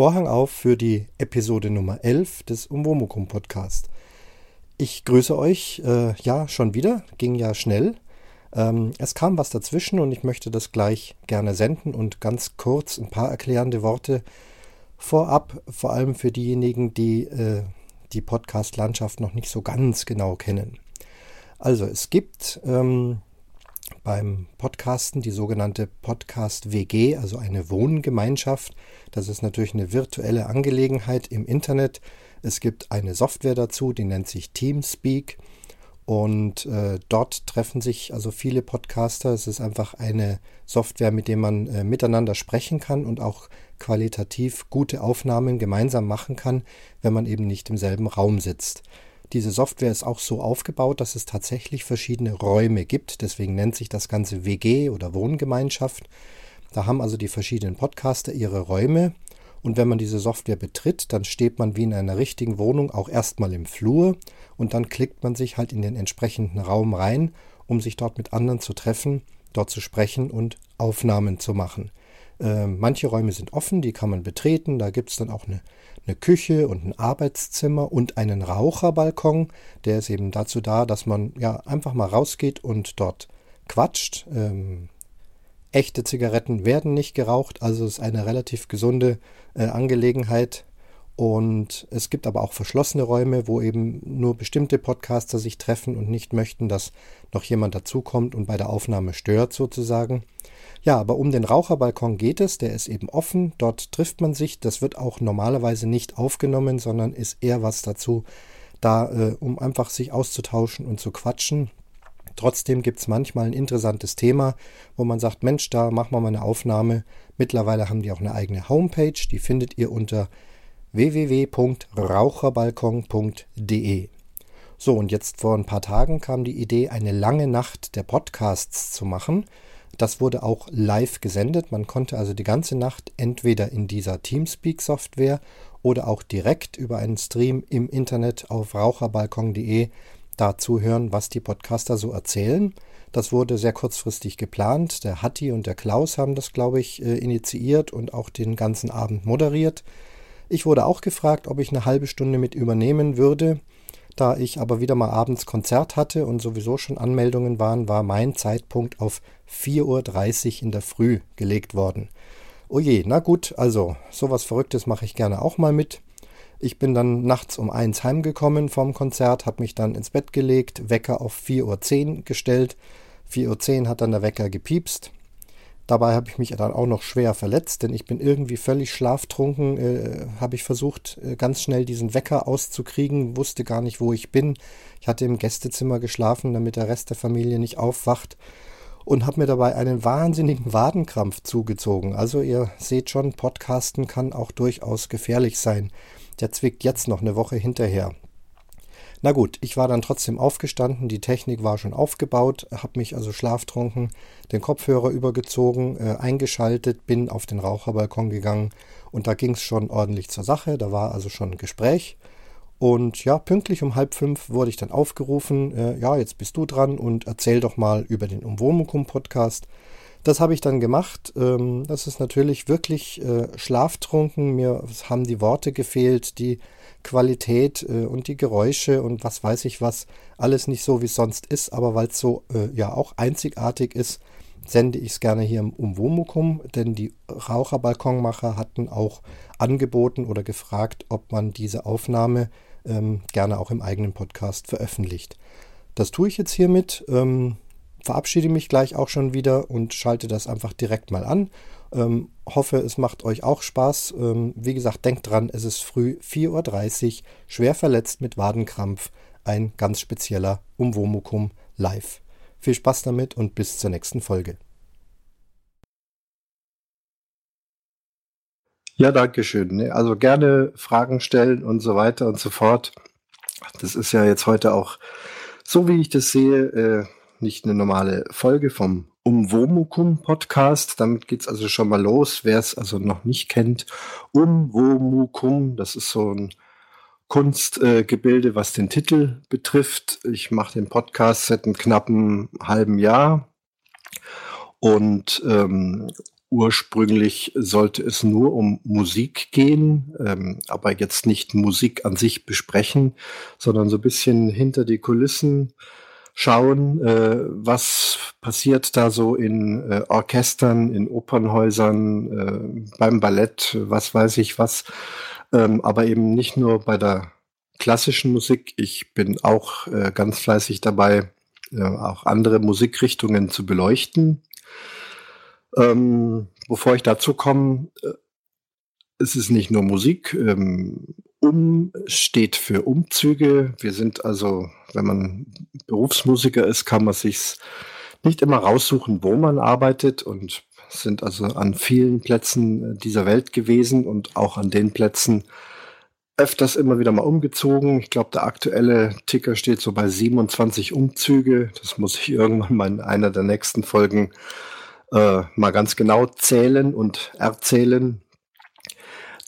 Vorhang auf für die Episode Nummer 11 des Umwomukum Podcast. Ich grüße euch, äh, ja, schon wieder, ging ja schnell. Ähm, es kam was dazwischen und ich möchte das gleich gerne senden und ganz kurz ein paar erklärende Worte vorab, vor allem für diejenigen, die äh, die Podcast-Landschaft noch nicht so ganz genau kennen. Also es gibt ähm, beim Podcasten die sogenannte Podcast WG, also eine Wohngemeinschaft. Das ist natürlich eine virtuelle Angelegenheit im Internet. Es gibt eine Software dazu, die nennt sich Teamspeak. Und äh, dort treffen sich also viele Podcaster. Es ist einfach eine Software, mit der man äh, miteinander sprechen kann und auch qualitativ gute Aufnahmen gemeinsam machen kann, wenn man eben nicht im selben Raum sitzt. Diese Software ist auch so aufgebaut, dass es tatsächlich verschiedene Räume gibt. Deswegen nennt sich das Ganze WG oder Wohngemeinschaft. Da haben also die verschiedenen Podcaster ihre Räume. Und wenn man diese Software betritt, dann steht man wie in einer richtigen Wohnung auch erstmal im Flur und dann klickt man sich halt in den entsprechenden Raum rein, um sich dort mit anderen zu treffen, dort zu sprechen und Aufnahmen zu machen. Äh, manche Räume sind offen, die kann man betreten. Da gibt es dann auch eine eine Küche und ein Arbeitszimmer und einen Raucherbalkon. Der ist eben dazu da, dass man ja einfach mal rausgeht und dort quatscht. Ähm, echte Zigaretten werden nicht geraucht, also ist eine relativ gesunde äh, Angelegenheit. Und es gibt aber auch verschlossene Räume, wo eben nur bestimmte Podcaster sich treffen und nicht möchten, dass noch jemand dazukommt und bei der Aufnahme stört sozusagen. Ja, aber um den Raucherbalkon geht es, der ist eben offen, dort trifft man sich, das wird auch normalerweise nicht aufgenommen, sondern ist eher was dazu da, äh, um einfach sich auszutauschen und zu quatschen. Trotzdem gibt es manchmal ein interessantes Thema, wo man sagt, Mensch, da machen wir mal eine Aufnahme. Mittlerweile haben die auch eine eigene Homepage, die findet ihr unter www.raucherbalkon.de. So, und jetzt vor ein paar Tagen kam die Idee, eine lange Nacht der Podcasts zu machen. Das wurde auch live gesendet. Man konnte also die ganze Nacht entweder in dieser Teamspeak-Software oder auch direkt über einen Stream im Internet auf raucherbalkon.de dazu hören, was die Podcaster so erzählen. Das wurde sehr kurzfristig geplant. Der Hatti und der Klaus haben das, glaube ich, äh, initiiert und auch den ganzen Abend moderiert. Ich wurde auch gefragt, ob ich eine halbe Stunde mit übernehmen würde. Da ich aber wieder mal abends Konzert hatte und sowieso schon Anmeldungen waren, war mein Zeitpunkt auf 4.30 Uhr in der Früh gelegt worden. Oje, na gut, also sowas Verrücktes mache ich gerne auch mal mit. Ich bin dann nachts um eins heimgekommen vom Konzert, habe mich dann ins Bett gelegt, Wecker auf 4.10 Uhr gestellt. 4.10 Uhr hat dann der Wecker gepiepst. Dabei habe ich mich dann auch noch schwer verletzt, denn ich bin irgendwie völlig schlaftrunken, äh, habe ich versucht, äh, ganz schnell diesen Wecker auszukriegen, wusste gar nicht, wo ich bin. Ich hatte im Gästezimmer geschlafen, damit der Rest der Familie nicht aufwacht und habe mir dabei einen wahnsinnigen Wadenkrampf zugezogen. Also ihr seht schon, Podcasten kann auch durchaus gefährlich sein. Der zwickt jetzt noch eine Woche hinterher. Na gut, ich war dann trotzdem aufgestanden, die Technik war schon aufgebaut, habe mich also schlaftrunken, den Kopfhörer übergezogen, äh, eingeschaltet, bin auf den Raucherbalkon gegangen und da ging es schon ordentlich zur Sache, da war also schon ein Gespräch. Und ja, pünktlich um halb fünf wurde ich dann aufgerufen, äh, ja, jetzt bist du dran und erzähl doch mal über den Umwomukum-Podcast. Das habe ich dann gemacht. Ähm, das ist natürlich wirklich äh, schlaftrunken. Mir haben die Worte gefehlt, die Qualität äh, und die Geräusche und was weiß ich was, alles nicht so, wie sonst ist, aber weil es so äh, ja auch einzigartig ist, sende ich es gerne hier im Umwomukum, denn die Raucherbalkonmacher hatten auch angeboten oder gefragt, ob man diese Aufnahme ähm, gerne auch im eigenen Podcast veröffentlicht. Das tue ich jetzt hiermit, ähm, verabschiede mich gleich auch schon wieder und schalte das einfach direkt mal an ähm, hoffe, es macht euch auch Spaß. Ähm, wie gesagt, denkt dran, es ist früh 4.30 Uhr, schwer verletzt mit Wadenkrampf, ein ganz spezieller Umwomukum live. Viel Spaß damit und bis zur nächsten Folge. Ja, danke schön. Also gerne Fragen stellen und so weiter und so fort. Das ist ja jetzt heute auch, so wie ich das sehe, äh, nicht eine normale Folge vom Umwomukum Podcast. Damit geht's also schon mal los. Wer es also noch nicht kennt, Umwomukum, das ist so ein Kunstgebilde, äh, was den Titel betrifft. Ich mache den Podcast seit einem knappen halben Jahr und ähm, ursprünglich sollte es nur um Musik gehen, ähm, aber jetzt nicht Musik an sich besprechen, sondern so ein bisschen hinter die Kulissen schauen, äh, was passiert da so in äh, Orchestern, in Opernhäusern, äh, beim Ballett, was weiß ich was, ähm, aber eben nicht nur bei der klassischen Musik. Ich bin auch äh, ganz fleißig dabei, äh, auch andere Musikrichtungen zu beleuchten. Ähm, bevor ich dazu komme, äh, es ist nicht nur Musik. Ähm, um steht für Umzüge. Wir sind also, wenn man Berufsmusiker ist, kann man sich nicht immer raussuchen, wo man arbeitet und sind also an vielen Plätzen dieser Welt gewesen und auch an den Plätzen öfters immer wieder mal umgezogen. Ich glaube, der aktuelle Ticker steht so bei 27 Umzüge. Das muss ich irgendwann mal in einer der nächsten Folgen äh, mal ganz genau zählen und erzählen.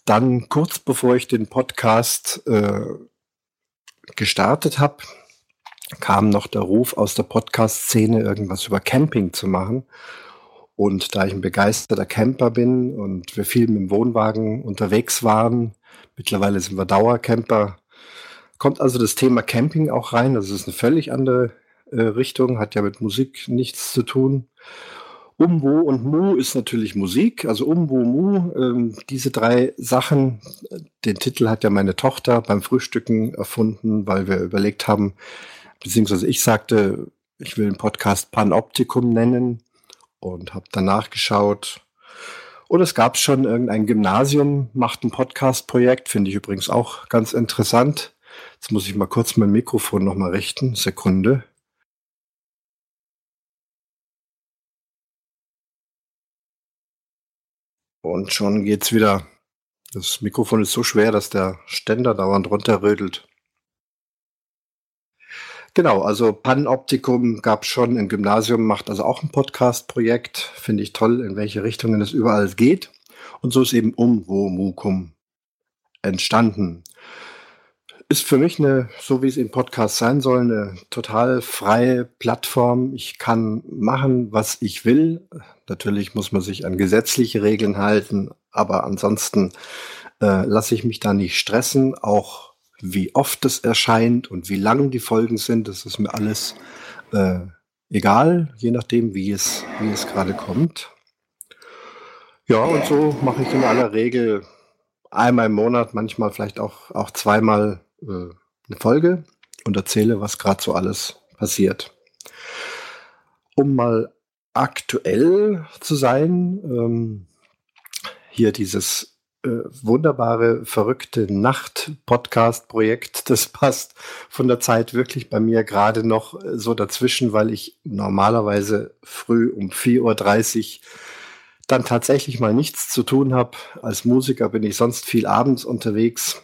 Dann kurz bevor ich den Podcast äh, gestartet habe, kam noch der Ruf aus der Podcast-Szene, irgendwas über Camping zu machen. Und da ich ein begeisterter Camper bin und wir viel mit dem Wohnwagen unterwegs waren, mittlerweile sind wir Dauercamper, kommt also das Thema Camping auch rein. Das ist eine völlig andere äh, Richtung, hat ja mit Musik nichts zu tun. Umwo und Mu ist natürlich Musik, also Umwo, Mu, ähm, diese drei Sachen. Den Titel hat ja meine Tochter beim Frühstücken erfunden, weil wir überlegt haben, beziehungsweise ich sagte, ich will den Podcast Panoptikum nennen und habe danach geschaut. Und es gab schon irgendein Gymnasium, macht ein Podcast-Projekt, finde ich übrigens auch ganz interessant. Jetzt muss ich mal kurz mein Mikrofon nochmal richten. Sekunde. Und schon geht's wieder. Das Mikrofon ist so schwer, dass der Ständer dauernd runterrödelt. Genau, also Panoptikum gab schon im Gymnasium, macht also auch ein Podcast-Projekt. Finde ich toll, in welche Richtungen es überall geht. Und so ist eben Um Wo Mukum entstanden ist für mich eine, so wie es im Podcast sein soll, eine total freie Plattform. Ich kann machen, was ich will. Natürlich muss man sich an gesetzliche Regeln halten, aber ansonsten äh, lasse ich mich da nicht stressen. Auch wie oft es erscheint und wie lang die Folgen sind, das ist mir alles äh, egal, je nachdem, wie es, wie es gerade kommt. Ja, und so mache ich in aller Regel einmal im Monat, manchmal vielleicht auch, auch zweimal äh, eine Folge und erzähle, was gerade so alles passiert. Um mal aktuell zu sein, ähm, hier dieses äh, wunderbare, verrückte Nacht-Podcast-Projekt, das passt von der Zeit wirklich bei mir gerade noch so dazwischen, weil ich normalerweise früh um 4.30 Uhr dann tatsächlich mal nichts zu tun habe. Als Musiker bin ich sonst viel abends unterwegs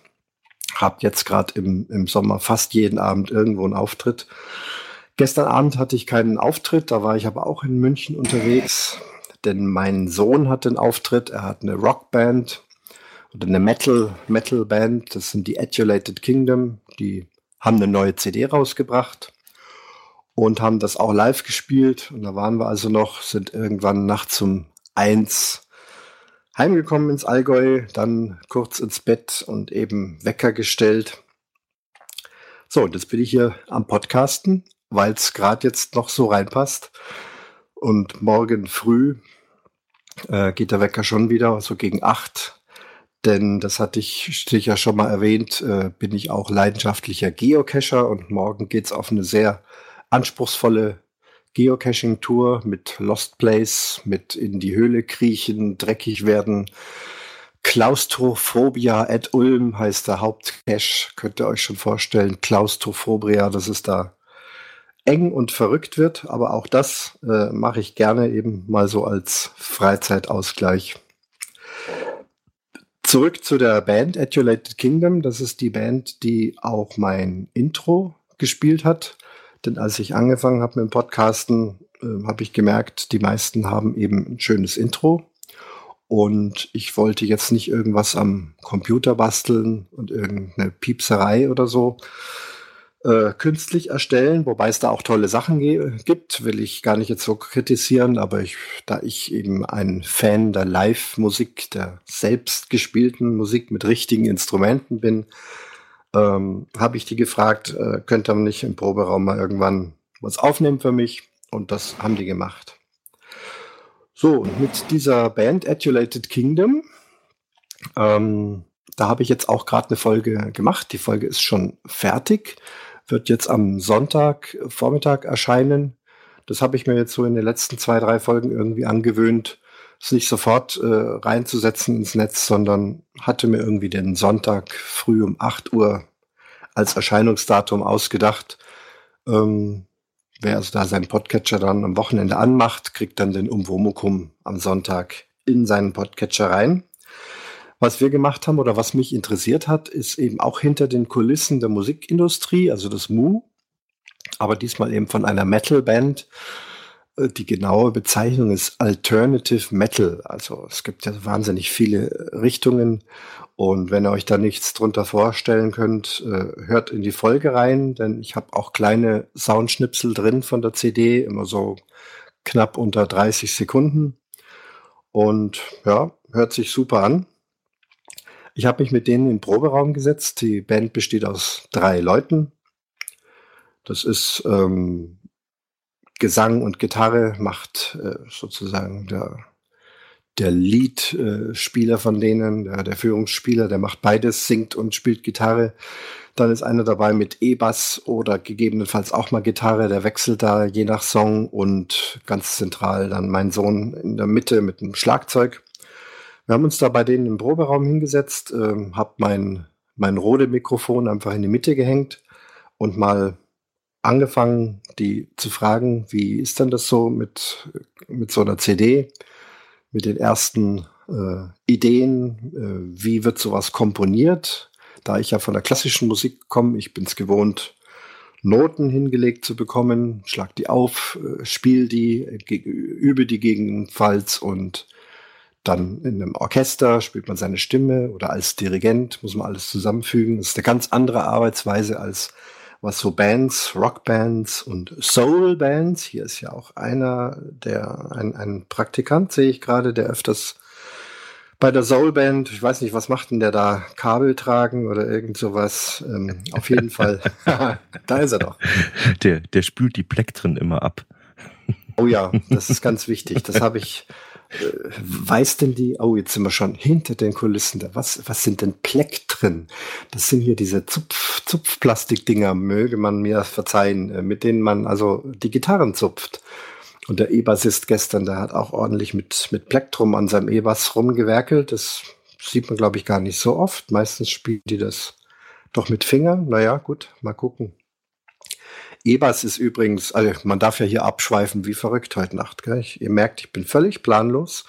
habe jetzt gerade im, im Sommer fast jeden Abend irgendwo einen Auftritt. Gestern Abend hatte ich keinen Auftritt, da war ich aber auch in München unterwegs, denn mein Sohn hat einen Auftritt. Er hat eine Rockband oder eine Metal Metal Band. Das sind die Adulated Kingdom. Die haben eine neue CD rausgebracht und haben das auch live gespielt. Und da waren wir also noch, sind irgendwann nachts um eins heimgekommen ins Allgäu, dann kurz ins Bett und eben Wecker gestellt. So, und jetzt bin ich hier am Podcasten, weil es gerade jetzt noch so reinpasst. Und morgen früh äh, geht der Wecker schon wieder, so gegen acht. Denn das hatte ich ja schon mal erwähnt, äh, bin ich auch leidenschaftlicher Geocacher und morgen geht's auf eine sehr anspruchsvolle Geocaching-Tour mit Lost Place, mit in die Höhle kriechen, dreckig werden. Klaustrophobia at Ulm heißt der Hauptcache. Könnt ihr euch schon vorstellen. Klaustrophobia, dass es da eng und verrückt wird. Aber auch das äh, mache ich gerne eben mal so als Freizeitausgleich. Zurück zu der Band Adulated Kingdom. Das ist die Band, die auch mein Intro gespielt hat. Denn als ich angefangen habe mit dem Podcasten, äh, habe ich gemerkt, die meisten haben eben ein schönes Intro. Und ich wollte jetzt nicht irgendwas am Computer basteln und irgendeine Piepserei oder so, äh, künstlich erstellen, wobei es da auch tolle Sachen gibt, will ich gar nicht jetzt so kritisieren, aber ich, da ich eben ein Fan der Live-Musik, der selbstgespielten Musik mit richtigen Instrumenten bin, ähm, habe ich die gefragt, äh, könnte man nicht im Proberaum mal irgendwann was aufnehmen für mich? Und das haben die gemacht. So, mit dieser Band Adulated Kingdom, ähm, da habe ich jetzt auch gerade eine Folge gemacht. Die Folge ist schon fertig wird jetzt am Sonntag Vormittag erscheinen. Das habe ich mir jetzt so in den letzten zwei, drei Folgen irgendwie angewöhnt, es nicht sofort äh, reinzusetzen ins Netz, sondern hatte mir irgendwie den Sonntag früh um 8 Uhr als Erscheinungsdatum ausgedacht. Ähm, wer also da seinen Podcatcher dann am Wochenende anmacht, kriegt dann den Umwomukum am Sonntag in seinen Podcatcher rein. Was wir gemacht haben oder was mich interessiert hat, ist eben auch hinter den Kulissen der Musikindustrie, also das Mu, aber diesmal eben von einer Metal-Band. Äh, die genaue Bezeichnung ist Alternative Metal. Also es gibt ja wahnsinnig viele Richtungen. Und wenn ihr euch da nichts drunter vorstellen könnt, äh, hört in die Folge rein, denn ich habe auch kleine Soundschnipsel drin von der CD, immer so knapp unter 30 Sekunden. Und ja, hört sich super an. Ich habe mich mit denen in den Proberaum gesetzt. Die Band besteht aus drei Leuten. Das ist ähm, Gesang und Gitarre macht äh, sozusagen der, der Lead-Spieler äh, von denen, der, der Führungsspieler, der macht beides, singt und spielt Gitarre. Dann ist einer dabei mit E-Bass oder gegebenenfalls auch mal Gitarre, der wechselt da je nach Song und ganz zentral dann mein Sohn in der Mitte mit dem Schlagzeug. Wir haben uns da bei denen im Proberaum hingesetzt, ähm, habe mein, mein Rode-Mikrofon einfach in die Mitte gehängt und mal angefangen, die zu fragen, wie ist denn das so mit, mit so einer CD, mit den ersten äh, Ideen, äh, wie wird sowas komponiert? Da ich ja von der klassischen Musik komme, ich bin es gewohnt, Noten hingelegt zu bekommen, schlag die auf, äh, spiel die, übe die gegebenenfalls und dann in einem Orchester spielt man seine Stimme oder als Dirigent muss man alles zusammenfügen. Das ist eine ganz andere Arbeitsweise als was so Bands, Rockbands und Soul-Bands. Hier ist ja auch einer, der, ein, ein Praktikant, sehe ich gerade, der öfters bei der Soul-Band, ich weiß nicht, was macht denn der da? Kabel tragen oder irgend sowas? Ähm, auf jeden Fall. da ist er doch. Der, der spült die Plektren immer ab. Oh ja, das ist ganz wichtig. Das habe ich weiß denn die, oh, jetzt sind wir schon hinter den Kulissen, da. was, was sind denn Pleck drin? Das sind hier diese Zupf, Zupfplastikdinger, möge man mir verzeihen, äh, mit denen man also die Gitarren zupft. Und der E-Bassist gestern, der hat auch ordentlich mit, mit Plektrum an seinem E-Bass rumgewerkelt. Das sieht man, glaube ich, gar nicht so oft. Meistens spielt die das doch mit Fingern. Naja, gut, mal gucken. Ebers ist übrigens, also man darf ja hier abschweifen wie verrückt heute Nacht. Gell? Ich, ihr merkt, ich bin völlig planlos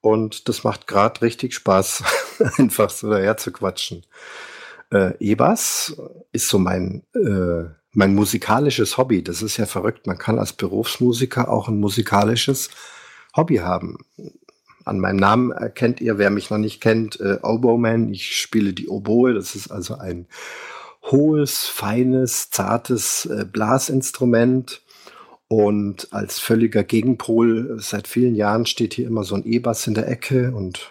und das macht gerade richtig Spaß, einfach so daher zu quatschen. Äh, Ebers ist so mein, äh, mein musikalisches Hobby. Das ist ja verrückt. Man kann als Berufsmusiker auch ein musikalisches Hobby haben. An meinem Namen erkennt ihr, wer mich noch nicht kennt, äh, Oboe Ich spiele die Oboe. Das ist also ein hohes, feines, zartes äh, Blasinstrument. Und als völliger Gegenpol, seit vielen Jahren steht hier immer so ein E-Bass in der Ecke. Und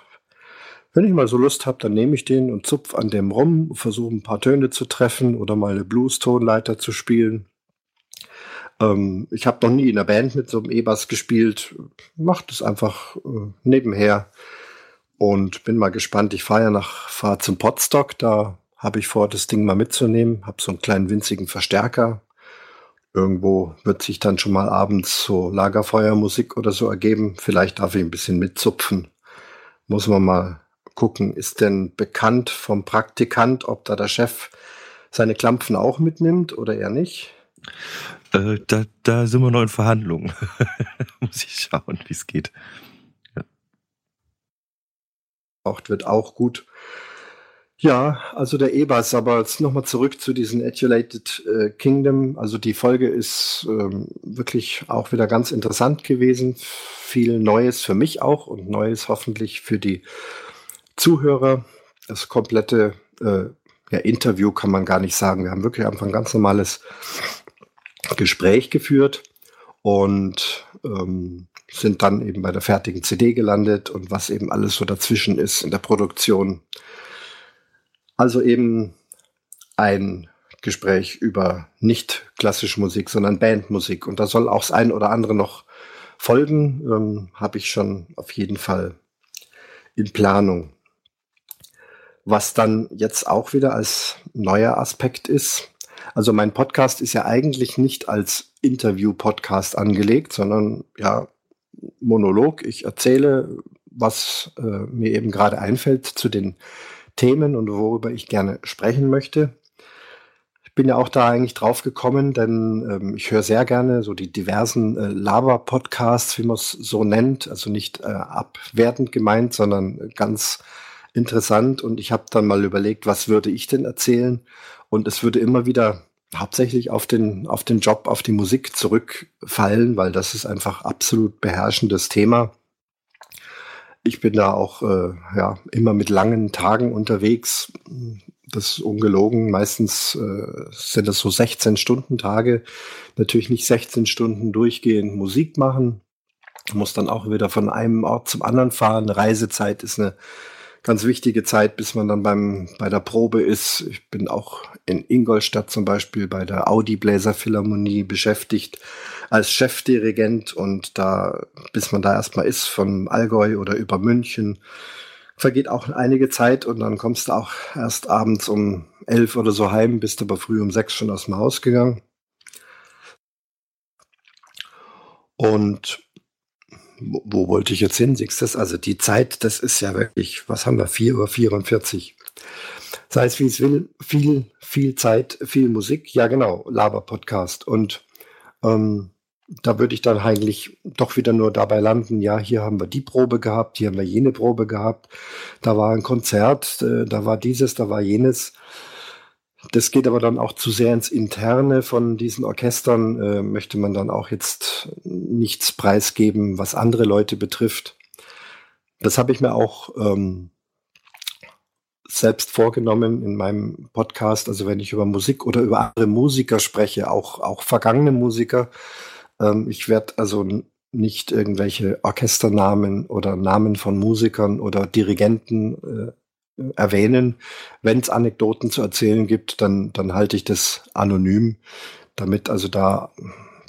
wenn ich mal so Lust habe, dann nehme ich den und zupf an dem rum, versuche ein paar Töne zu treffen oder mal eine Blues-Tonleiter zu spielen. Ähm, ich habe noch nie in der Band mit so einem E-Bass gespielt. Macht es einfach äh, nebenher. Und bin mal gespannt. Ich fahre ja nach, fahre zum Potstock, da habe ich vor, das Ding mal mitzunehmen. Habe so einen kleinen winzigen Verstärker. Irgendwo wird sich dann schon mal abends so Lagerfeuermusik oder so ergeben. Vielleicht darf ich ein bisschen mitzupfen. Muss man mal gucken. Ist denn bekannt vom Praktikant, ob da der Chef seine Klampfen auch mitnimmt oder eher nicht? Äh, da, da sind wir noch in Verhandlungen. Muss ich schauen, wie es geht. Ja. Braucht wird auch gut. Ja, also der E-Bass, aber jetzt nochmal zurück zu diesen Adulated äh, Kingdom. Also die Folge ist ähm, wirklich auch wieder ganz interessant gewesen. Viel Neues für mich auch und Neues hoffentlich für die Zuhörer. Das komplette, äh, ja, Interview kann man gar nicht sagen. Wir haben wirklich einfach ein ganz normales Gespräch geführt und ähm, sind dann eben bei der fertigen CD gelandet und was eben alles so dazwischen ist in der Produktion. Also eben ein Gespräch über nicht klassische Musik, sondern Bandmusik. Und da soll auch das ein oder andere noch folgen, ähm, habe ich schon auf jeden Fall in Planung. Was dann jetzt auch wieder als neuer Aspekt ist, also mein Podcast ist ja eigentlich nicht als Interview-Podcast angelegt, sondern ja, Monolog. Ich erzähle, was äh, mir eben gerade einfällt zu den Themen und worüber ich gerne sprechen möchte. Ich bin ja auch da eigentlich drauf gekommen, denn ähm, ich höre sehr gerne so die diversen äh, Laber-Podcasts, wie man es so nennt. Also nicht äh, abwertend gemeint, sondern ganz interessant. Und ich habe dann mal überlegt, was würde ich denn erzählen? Und es würde immer wieder hauptsächlich auf den, auf den Job, auf die Musik zurückfallen, weil das ist einfach absolut beherrschendes Thema. Ich bin da auch äh, ja, immer mit langen Tagen unterwegs das ist ungelogen. Meistens äh, sind das so 16 Stunden Tage. Natürlich nicht 16 Stunden durchgehend Musik machen. Muss dann auch wieder von einem Ort zum anderen fahren. Reisezeit ist eine ganz wichtige Zeit, bis man dann beim, bei der Probe ist. Ich bin auch in Ingolstadt zum Beispiel bei der Audi Bläser Philharmonie beschäftigt als Chefdirigent und da, bis man da erstmal ist, von Allgäu oder über München, vergeht auch einige Zeit und dann kommst du auch erst abends um elf oder so heim, bist aber früh um sechs schon aus dem Haus gegangen. Und wo, wo wollte ich jetzt hin? Siehst du das? Also die Zeit, das ist ja wirklich, was haben wir? 4 Uhr 44. Sei es wie es will, viel, viel Zeit, viel Musik. Ja, genau, Laber-Podcast. Und ähm, da würde ich dann eigentlich doch wieder nur dabei landen, ja, hier haben wir die Probe gehabt, hier haben wir jene Probe gehabt, da war ein Konzert, äh, da war dieses, da war jenes. Das geht aber dann auch zu sehr ins Interne von diesen Orchestern, äh, möchte man dann auch jetzt nichts preisgeben, was andere Leute betrifft. Das habe ich mir auch ähm, selbst vorgenommen in meinem Podcast, also wenn ich über Musik oder über andere Musiker spreche, auch, auch vergangene Musiker, ähm, ich werde also nicht irgendwelche Orchesternamen oder Namen von Musikern oder Dirigenten äh, erwähnen. Wenn es Anekdoten zu erzählen gibt, dann, dann halte ich das anonym, damit also da,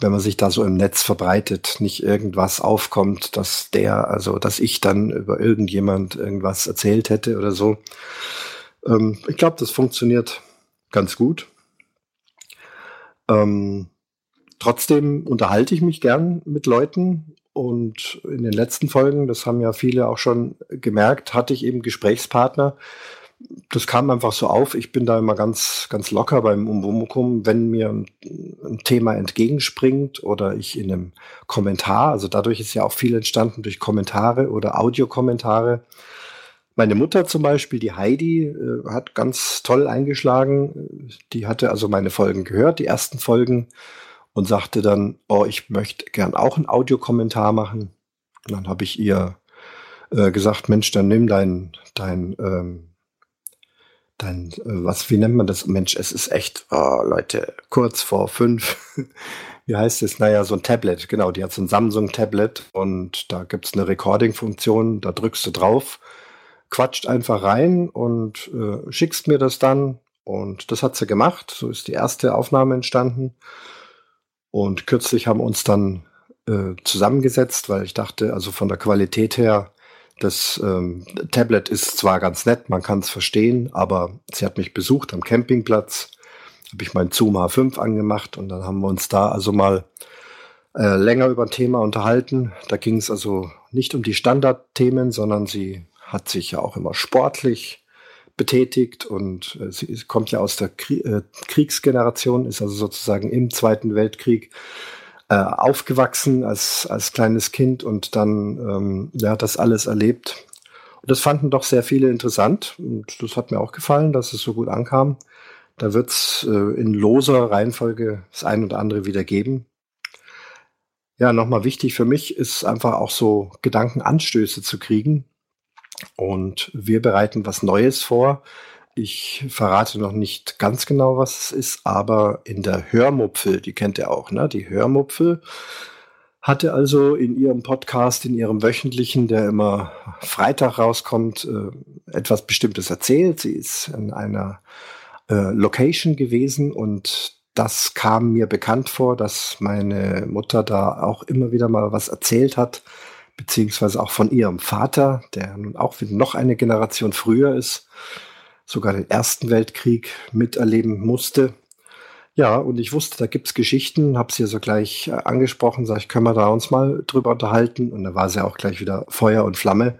wenn man sich da so im Netz verbreitet, nicht irgendwas aufkommt, dass der, also dass ich dann über irgendjemand irgendwas erzählt hätte oder so. Ähm, ich glaube, das funktioniert ganz gut. Ähm, trotzdem unterhalte ich mich gern mit Leuten und in den letzten Folgen, das haben ja viele auch schon gemerkt, hatte ich eben Gesprächspartner. Das kam einfach so auf. Ich bin da immer ganz, ganz locker beim Umbumukum, wenn mir ein, ein Thema entgegenspringt oder ich in einem Kommentar, also dadurch ist ja auch viel entstanden durch Kommentare oder Audiokommentare. Meine Mutter zum Beispiel, die Heidi, äh, hat ganz toll eingeschlagen. Die hatte also meine Folgen gehört, die ersten Folgen und sagte dann, oh, ich möchte gern auch einen Audiokommentar machen. Und dann habe ich ihr äh, gesagt, Mensch, dann nimm dein, dein, ähm, dein, äh, was, wie nennt man das? Mensch, es ist echt, oh, Leute, kurz vor fünf. wie heißt es? Naja, so ein Tablet, genau, die hat so ein Samsung-Tablet und da gibt's eine Recording-Funktion, da drückst du drauf, quatscht einfach rein und äh, schickst mir das dann. Und das hat sie gemacht. So ist die erste Aufnahme entstanden. Und kürzlich haben uns dann äh, zusammengesetzt, weil ich dachte, also von der Qualität her, das ähm, Tablet ist zwar ganz nett, man kann es verstehen, aber sie hat mich besucht am Campingplatz, habe ich mein Zoom H5 angemacht und dann haben wir uns da also mal äh, länger über ein Thema unterhalten. Da ging es also nicht um die Standardthemen, sondern sie hat sich ja auch immer sportlich betätigt und äh, sie kommt ja aus der Krie äh, Kriegsgeneration, ist also sozusagen im Zweiten Weltkrieg äh, aufgewachsen als, als kleines Kind und dann ähm, ja, das alles erlebt. Und das fanden doch sehr viele interessant und das hat mir auch gefallen, dass es so gut ankam. Da wird es äh, in loser Reihenfolge das ein oder andere wieder geben. Ja, nochmal wichtig für mich ist einfach auch so Gedankenanstöße zu kriegen, und wir bereiten was Neues vor. Ich verrate noch nicht ganz genau, was es ist, aber in der Hörmupfel, die kennt ihr auch, ne? Die Hörmupfel hatte also in ihrem Podcast, in ihrem wöchentlichen, der immer Freitag rauskommt, äh, etwas Bestimmtes erzählt. Sie ist in einer äh, Location gewesen und das kam mir bekannt vor, dass meine Mutter da auch immer wieder mal was erzählt hat, beziehungsweise auch von ihrem Vater, der nun auch noch eine Generation früher ist, sogar den Ersten Weltkrieg miterleben musste. Ja, und ich wusste, da gibt's Geschichten, habe sie so gleich äh, angesprochen, sag ich, können wir da uns mal drüber unterhalten? Und da war sie auch gleich wieder Feuer und Flamme.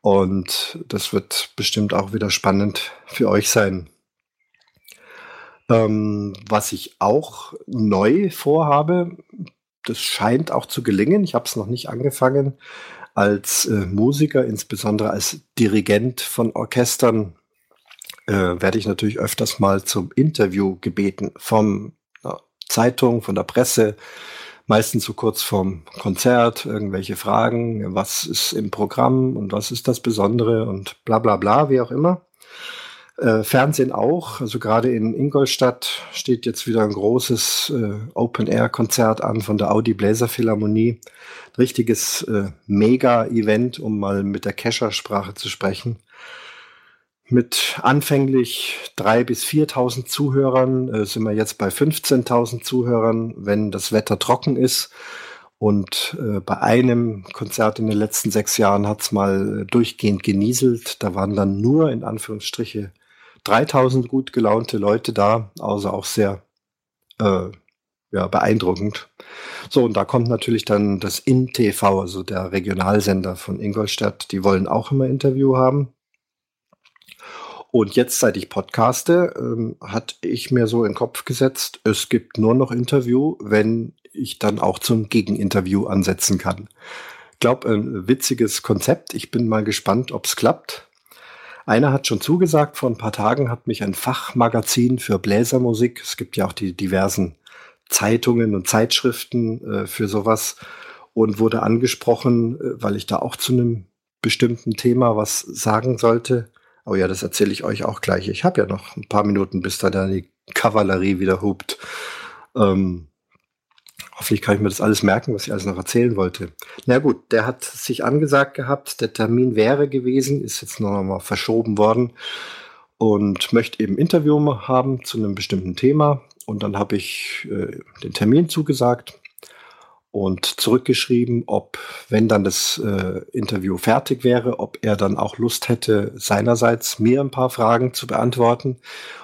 Und das wird bestimmt auch wieder spannend für euch sein. Ähm, was ich auch neu vorhabe, das scheint auch zu gelingen. Ich habe es noch nicht angefangen, als äh, Musiker, insbesondere als Dirigent von Orchestern äh, werde ich natürlich öfters mal zum Interview gebeten vom ja, Zeitung, von der Presse, meistens so kurz vorm Konzert, irgendwelche Fragen, was ist im Programm und was ist das Besondere und bla bla bla, wie auch immer. Äh, Fernsehen auch, also gerade in Ingolstadt steht jetzt wieder ein großes äh, Open-Air-Konzert an von der Audi Bläser Philharmonie. Richtiges äh, Mega-Event, um mal mit der Kescher-Sprache zu sprechen mit anfänglich drei bis 4.000 Zuhörern äh, sind wir jetzt bei 15.000 Zuhörern, wenn das Wetter trocken ist. Und äh, bei einem Konzert in den letzten sechs Jahren hat es mal äh, durchgehend genieselt. Da waren dann nur in Anführungsstriche 3000 gut gelaunte Leute da, also auch sehr äh, ja, beeindruckend. So, und da kommt natürlich dann das InTV, also der Regionalsender von Ingolstadt. Die wollen auch immer Interview haben. Und jetzt, seit ich podcaste, ähm, hatte ich mir so in den Kopf gesetzt, es gibt nur noch Interview, wenn ich dann auch zum Gegeninterview ansetzen kann. Ich glaube, ein witziges Konzept. Ich bin mal gespannt, ob es klappt. Einer hat schon zugesagt, vor ein paar Tagen hat mich ein Fachmagazin für Bläsermusik, es gibt ja auch die diversen Zeitungen und Zeitschriften äh, für sowas, und wurde angesprochen, äh, weil ich da auch zu einem bestimmten Thema was sagen sollte. Oh ja, das erzähle ich euch auch gleich. Ich habe ja noch ein paar Minuten, bis da dann die Kavallerie wieder hupt. Ähm, hoffentlich kann ich mir das alles merken, was ich alles noch erzählen wollte. Na gut, der hat sich angesagt gehabt, der Termin wäre gewesen, ist jetzt noch mal verschoben worden und möchte eben Interview haben zu einem bestimmten Thema. Und dann habe ich äh, den Termin zugesagt und zurückgeschrieben, ob, wenn dann das äh, Interview fertig wäre, ob er dann auch Lust hätte, seinerseits mir ein paar Fragen zu beantworten.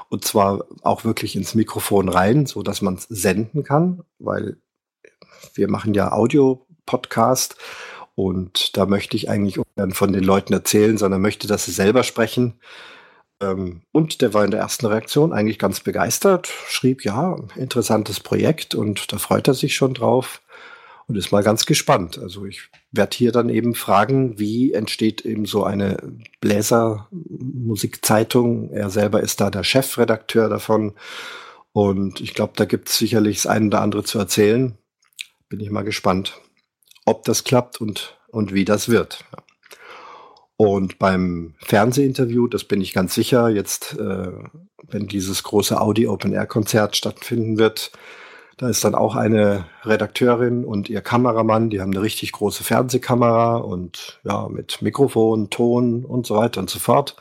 Und zwar auch wirklich ins Mikrofon rein, so dass man es senden kann, weil wir machen ja Audio-Podcast und da möchte ich eigentlich ungern von den Leuten erzählen, sondern möchte, dass sie selber sprechen. Ähm, und der war in der ersten Reaktion eigentlich ganz begeistert, schrieb, ja, interessantes Projekt und da freut er sich schon drauf und ist mal ganz gespannt. Also ich werde hier dann eben fragen, wie entsteht eben so eine Bläsermusikzeitung. Er selber ist da der Chefredakteur davon. Und ich glaube, da gibt es sicherlich das eine oder andere zu erzählen. Bin ich mal gespannt, ob das klappt und, und wie das wird. Und beim Fernsehinterview, das bin ich ganz sicher, jetzt, äh, wenn dieses große Audi Open Air Konzert stattfinden wird, da ist dann auch eine Redakteurin und ihr Kameramann, die haben eine richtig große Fernsehkamera und ja, mit Mikrofon, Ton und so weiter und so fort.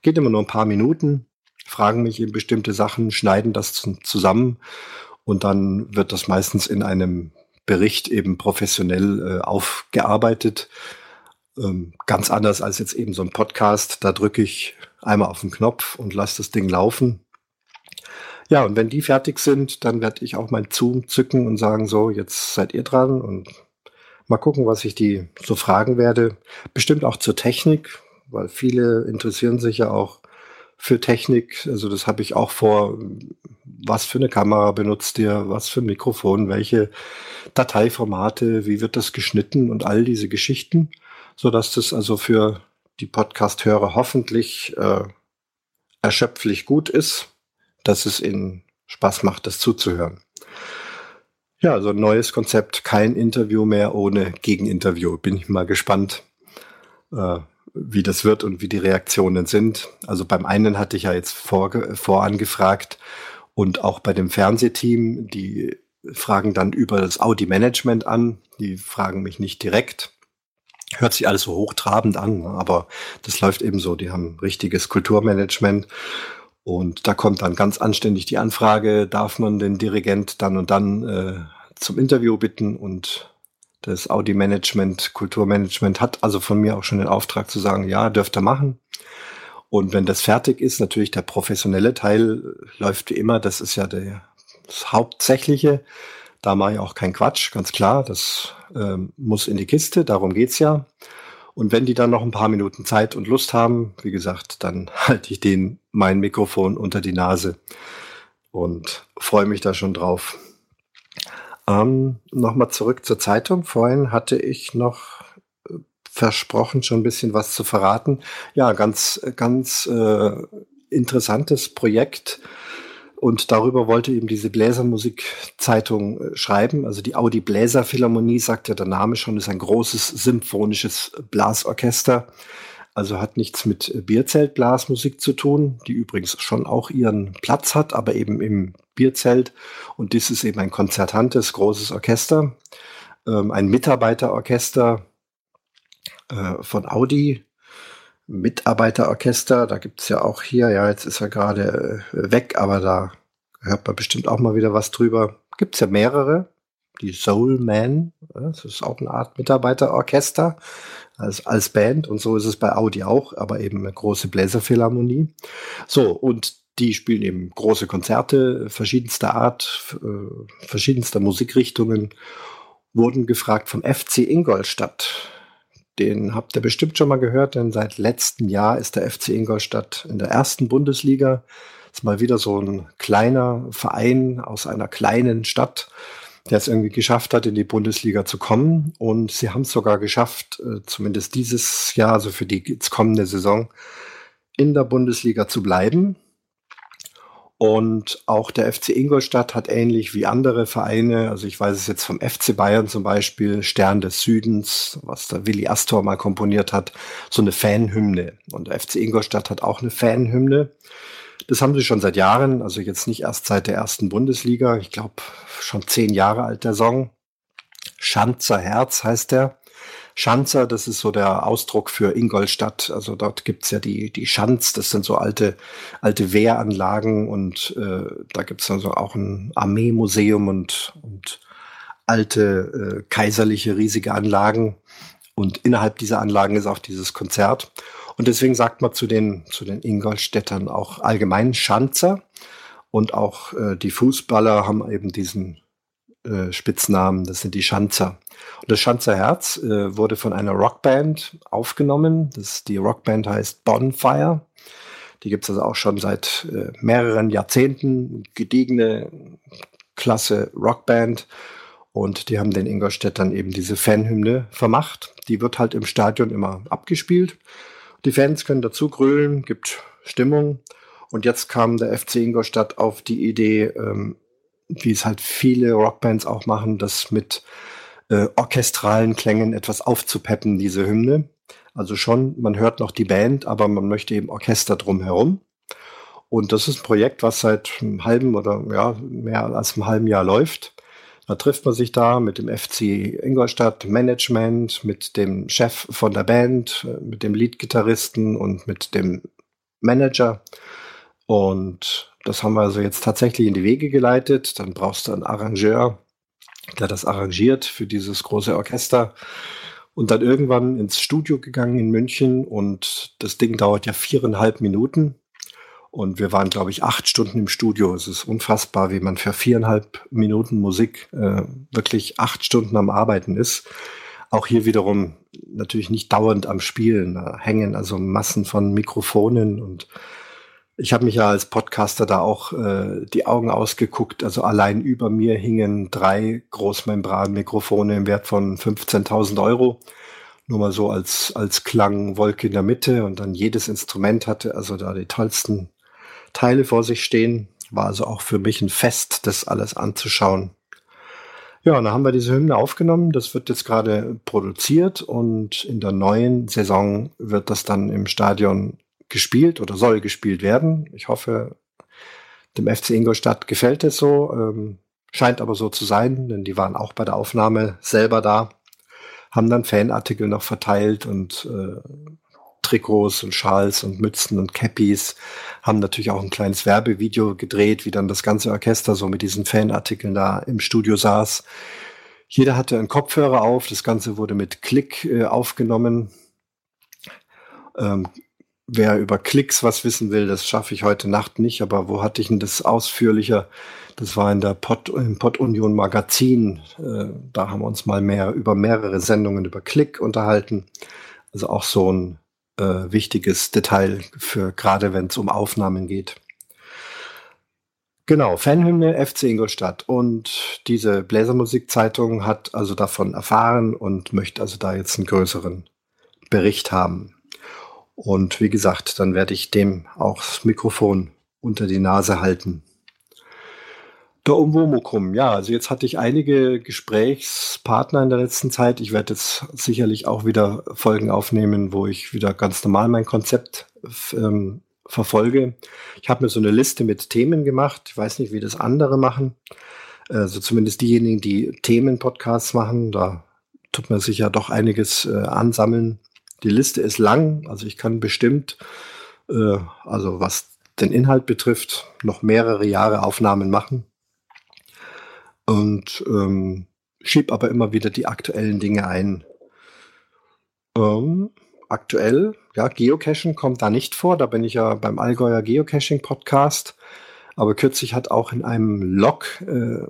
Geht immer nur ein paar Minuten, fragen mich eben bestimmte Sachen, schneiden das zusammen und dann wird das meistens in einem Bericht eben professionell äh, aufgearbeitet. Ähm, ganz anders als jetzt eben so ein Podcast. Da drücke ich einmal auf den Knopf und lasse das Ding laufen ja, und wenn die fertig sind, dann werde ich auch mein Zoom zücken und sagen, so, jetzt seid ihr dran und mal gucken, was ich die so fragen werde. Bestimmt auch zur Technik, weil viele interessieren sich ja auch für Technik. Also das habe ich auch vor. Was für eine Kamera benutzt ihr? Was für ein Mikrofon? Welche Dateiformate? Wie wird das geschnitten? Und all diese Geschichten, so dass das also für die Podcast-Hörer hoffentlich äh, erschöpflich gut ist dass es ihnen Spaß macht, das zuzuhören. Ja, also ein neues Konzept, kein Interview mehr ohne Gegeninterview. Bin ich mal gespannt, äh, wie das wird und wie die Reaktionen sind. Also beim einen hatte ich ja jetzt vor, vorangefragt und auch bei dem Fernsehteam, die fragen dann über das Audi-Management an. Die fragen mich nicht direkt. Hört sich alles so hochtrabend an, aber das läuft eben so. Die haben richtiges Kulturmanagement. Und da kommt dann ganz anständig die Anfrage, darf man den Dirigent dann und dann äh, zum Interview bitten und das Audi-Management, Kulturmanagement hat also von mir auch schon den Auftrag zu sagen, ja, dürft ihr machen. Und wenn das fertig ist, natürlich der professionelle Teil läuft wie immer, das ist ja der, das Hauptsächliche. Da mache ich auch keinen Quatsch, ganz klar. Das ähm, muss in die Kiste, darum geht's ja. Und wenn die dann noch ein paar Minuten Zeit und Lust haben, wie gesagt, dann halte ich denen mein Mikrofon unter die Nase und freue mich da schon drauf. Ähm, Nochmal zurück zur Zeitung. Vorhin hatte ich noch äh, versprochen, schon ein bisschen was zu verraten. Ja, ganz, ganz äh, interessantes Projekt. Und darüber wollte eben diese Bläsermusikzeitung äh, schreiben. Also die Audi Bläser Philharmonie, sagt ja der Name schon, ist ein großes symphonisches Blasorchester. Also hat nichts mit Bierzeltblasmusik zu tun, die übrigens schon auch ihren Platz hat, aber eben im Bierzelt. Und dies ist eben ein konzertantes, großes Orchester, ähm, ein Mitarbeiterorchester äh, von Audi. Mitarbeiterorchester, da gibt es ja auch hier, ja, jetzt ist er gerade äh, weg, aber da hört man bestimmt auch mal wieder was drüber. Gibt es ja mehrere. Die Soul Man, das ist auch eine Art Mitarbeiterorchester als, als Band und so ist es bei Audi auch, aber eben eine große Bläserphilharmonie. So, und die spielen eben große Konzerte verschiedenster Art, äh, verschiedenster Musikrichtungen, wurden gefragt vom FC Ingolstadt. Den habt ihr bestimmt schon mal gehört, denn seit letztem Jahr ist der FC Ingolstadt in der ersten Bundesliga. Ist mal wieder so ein kleiner Verein aus einer kleinen Stadt, der es irgendwie geschafft hat, in die Bundesliga zu kommen. Und sie haben es sogar geschafft, äh, zumindest dieses Jahr, also für die kommende Saison, in der Bundesliga zu bleiben. Und auch der FC Ingolstadt hat ähnlich wie andere Vereine, also ich weiß es jetzt vom FC Bayern zum Beispiel, Stern des Südens, was der Willi Astor mal komponiert hat, so eine Fanhymne. Und der FC Ingolstadt hat auch eine Fanhymne. Das haben sie schon seit Jahren, also jetzt nicht erst seit der ersten Bundesliga. Ich glaube, schon zehn Jahre alt der Song. Schanzer Herz heißt der. Schanzer, das ist so der Ausdruck für Ingolstadt. Also dort gibt's ja die, die Schanz, das sind so alte, alte Wehranlagen und äh, da gibt's also auch ein Armeemuseum und, und alte äh, kaiserliche riesige Anlagen. Und innerhalb dieser Anlagen ist auch dieses Konzert. Und deswegen sagt man zu den, zu den Ingolstädtern auch allgemein Schanzer. Und auch äh, die Fußballer haben eben diesen äh, Spitznamen, das sind die Schanzer. Und das Schanzer Herz äh, wurde von einer Rockband aufgenommen. Das, die Rockband heißt Bonfire. Die gibt es also auch schon seit äh, mehreren Jahrzehnten. Gediegene, klasse Rockband. Und die haben den Ingolstädtern eben diese Fanhymne vermacht. Die wird halt im Stadion immer abgespielt. Die Fans können dazu grölen, gibt Stimmung. Und jetzt kam der FC Ingolstadt auf die Idee, ähm, wie es halt viele Rockbands auch machen, das mit äh, orchestralen Klängen etwas aufzupeppen, diese Hymne. Also schon, man hört noch die Band, aber man möchte eben Orchester drumherum. Und das ist ein Projekt, was seit einem halben oder ja, mehr als einem halben Jahr läuft. Da trifft man sich da mit dem FC Ingolstadt Management, mit dem Chef von der Band, mit dem Leadgitarristen und mit dem Manager. Und das haben wir also jetzt tatsächlich in die Wege geleitet. Dann brauchst du einen Arrangeur, der das arrangiert für dieses große Orchester. Und dann irgendwann ins Studio gegangen in München und das Ding dauert ja viereinhalb Minuten. Und wir waren, glaube ich, acht Stunden im Studio. Es ist unfassbar, wie man für viereinhalb Minuten Musik äh, wirklich acht Stunden am Arbeiten ist. Auch hier wiederum natürlich nicht dauernd am Spielen. Da hängen also Massen von Mikrofonen und ich habe mich ja als Podcaster da auch äh, die Augen ausgeguckt. Also allein über mir hingen drei Großmembran-Mikrofone im Wert von 15.000 Euro. Nur mal so als, als Klangwolke in der Mitte und dann jedes Instrument hatte also da die tollsten Teile vor sich stehen. War also auch für mich ein Fest, das alles anzuschauen. Ja, dann haben wir diese Hymne aufgenommen. Das wird jetzt gerade produziert und in der neuen Saison wird das dann im Stadion gespielt oder soll gespielt werden. Ich hoffe, dem FC Ingolstadt gefällt es so. Ähm, scheint aber so zu sein, denn die waren auch bei der Aufnahme selber da, haben dann Fanartikel noch verteilt und äh, Trikots und Schals und Mützen und Cappies, haben natürlich auch ein kleines Werbevideo gedreht, wie dann das ganze Orchester so mit diesen Fanartikeln da im Studio saß. Jeder hatte einen Kopfhörer auf, das Ganze wurde mit Klick äh, aufgenommen. Ähm, wer über Klicks was wissen will, das schaffe ich heute Nacht nicht, aber wo hatte ich denn das ausführlicher? Das war in der Pod, im Pod Union Magazin. Äh, da haben wir uns mal mehr über mehrere Sendungen über Klick unterhalten. Also auch so ein äh, wichtiges Detail für gerade wenn es um Aufnahmen geht. Genau, Fanhymne FC Ingolstadt. Und diese Bläsermusikzeitung hat also davon erfahren und möchte also da jetzt einen größeren Bericht haben. Und wie gesagt, dann werde ich dem auch das Mikrofon unter die Nase halten. Der Umwomukum, ja, also jetzt hatte ich einige Gesprächspartner in der letzten Zeit. Ich werde jetzt sicherlich auch wieder Folgen aufnehmen, wo ich wieder ganz normal mein Konzept ähm, verfolge. Ich habe mir so eine Liste mit Themen gemacht. Ich weiß nicht, wie das andere machen. Also zumindest diejenigen, die Themenpodcasts machen, da tut man sich ja doch einiges äh, ansammeln. Die Liste ist lang, also ich kann bestimmt, äh, also was den Inhalt betrifft, noch mehrere Jahre Aufnahmen machen und ähm, schieb aber immer wieder die aktuellen Dinge ein. Ähm, aktuell, ja, Geocaching kommt da nicht vor, da bin ich ja beim Allgäuer Geocaching Podcast. Aber kürzlich hat auch in einem Log äh,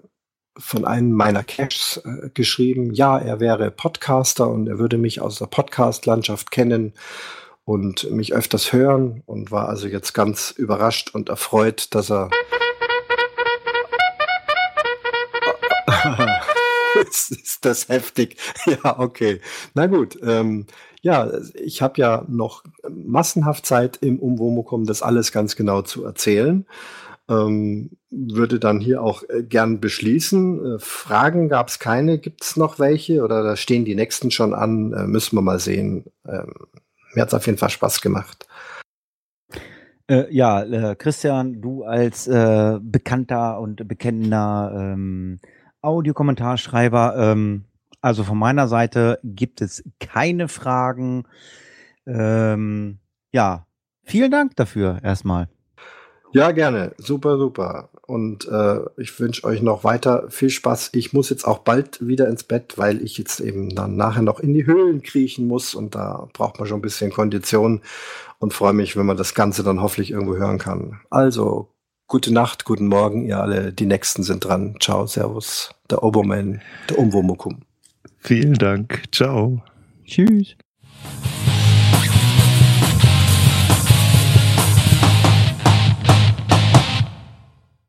von einem meiner Caches äh, geschrieben, ja, er wäre Podcaster und er würde mich aus der Podcast-Landschaft kennen und mich öfters hören und war also jetzt ganz überrascht und erfreut, dass er ist das heftig. Ja, okay. Na gut. Ähm, ja, ich habe ja noch massenhaft Zeit im Umwomukum, das alles ganz genau zu erzählen. Ähm, würde dann hier auch äh, gern beschließen. Äh, Fragen gab es keine. Gibt es noch welche? Oder da stehen die nächsten schon an? Äh, müssen wir mal sehen. Ähm, mir hat es auf jeden Fall Spaß gemacht. Äh, ja, äh, Christian, du als bekannter und bekennender ähm, Audiokommentarschreiber. Ähm, also von meiner Seite gibt es keine Fragen. Ähm, ja, vielen Dank dafür erstmal. Ja, gerne. Super, super. Und äh, ich wünsche euch noch weiter viel Spaß. Ich muss jetzt auch bald wieder ins Bett, weil ich jetzt eben dann nachher noch in die Höhlen kriechen muss und da braucht man schon ein bisschen Kondition und freue mich, wenn man das Ganze dann hoffentlich irgendwo hören kann. Also Gute Nacht, guten Morgen, ihr alle. Die Nächsten sind dran. Ciao, Servus. Der Obermann, der Umwomukum. Vielen Dank. Ciao. Tschüss.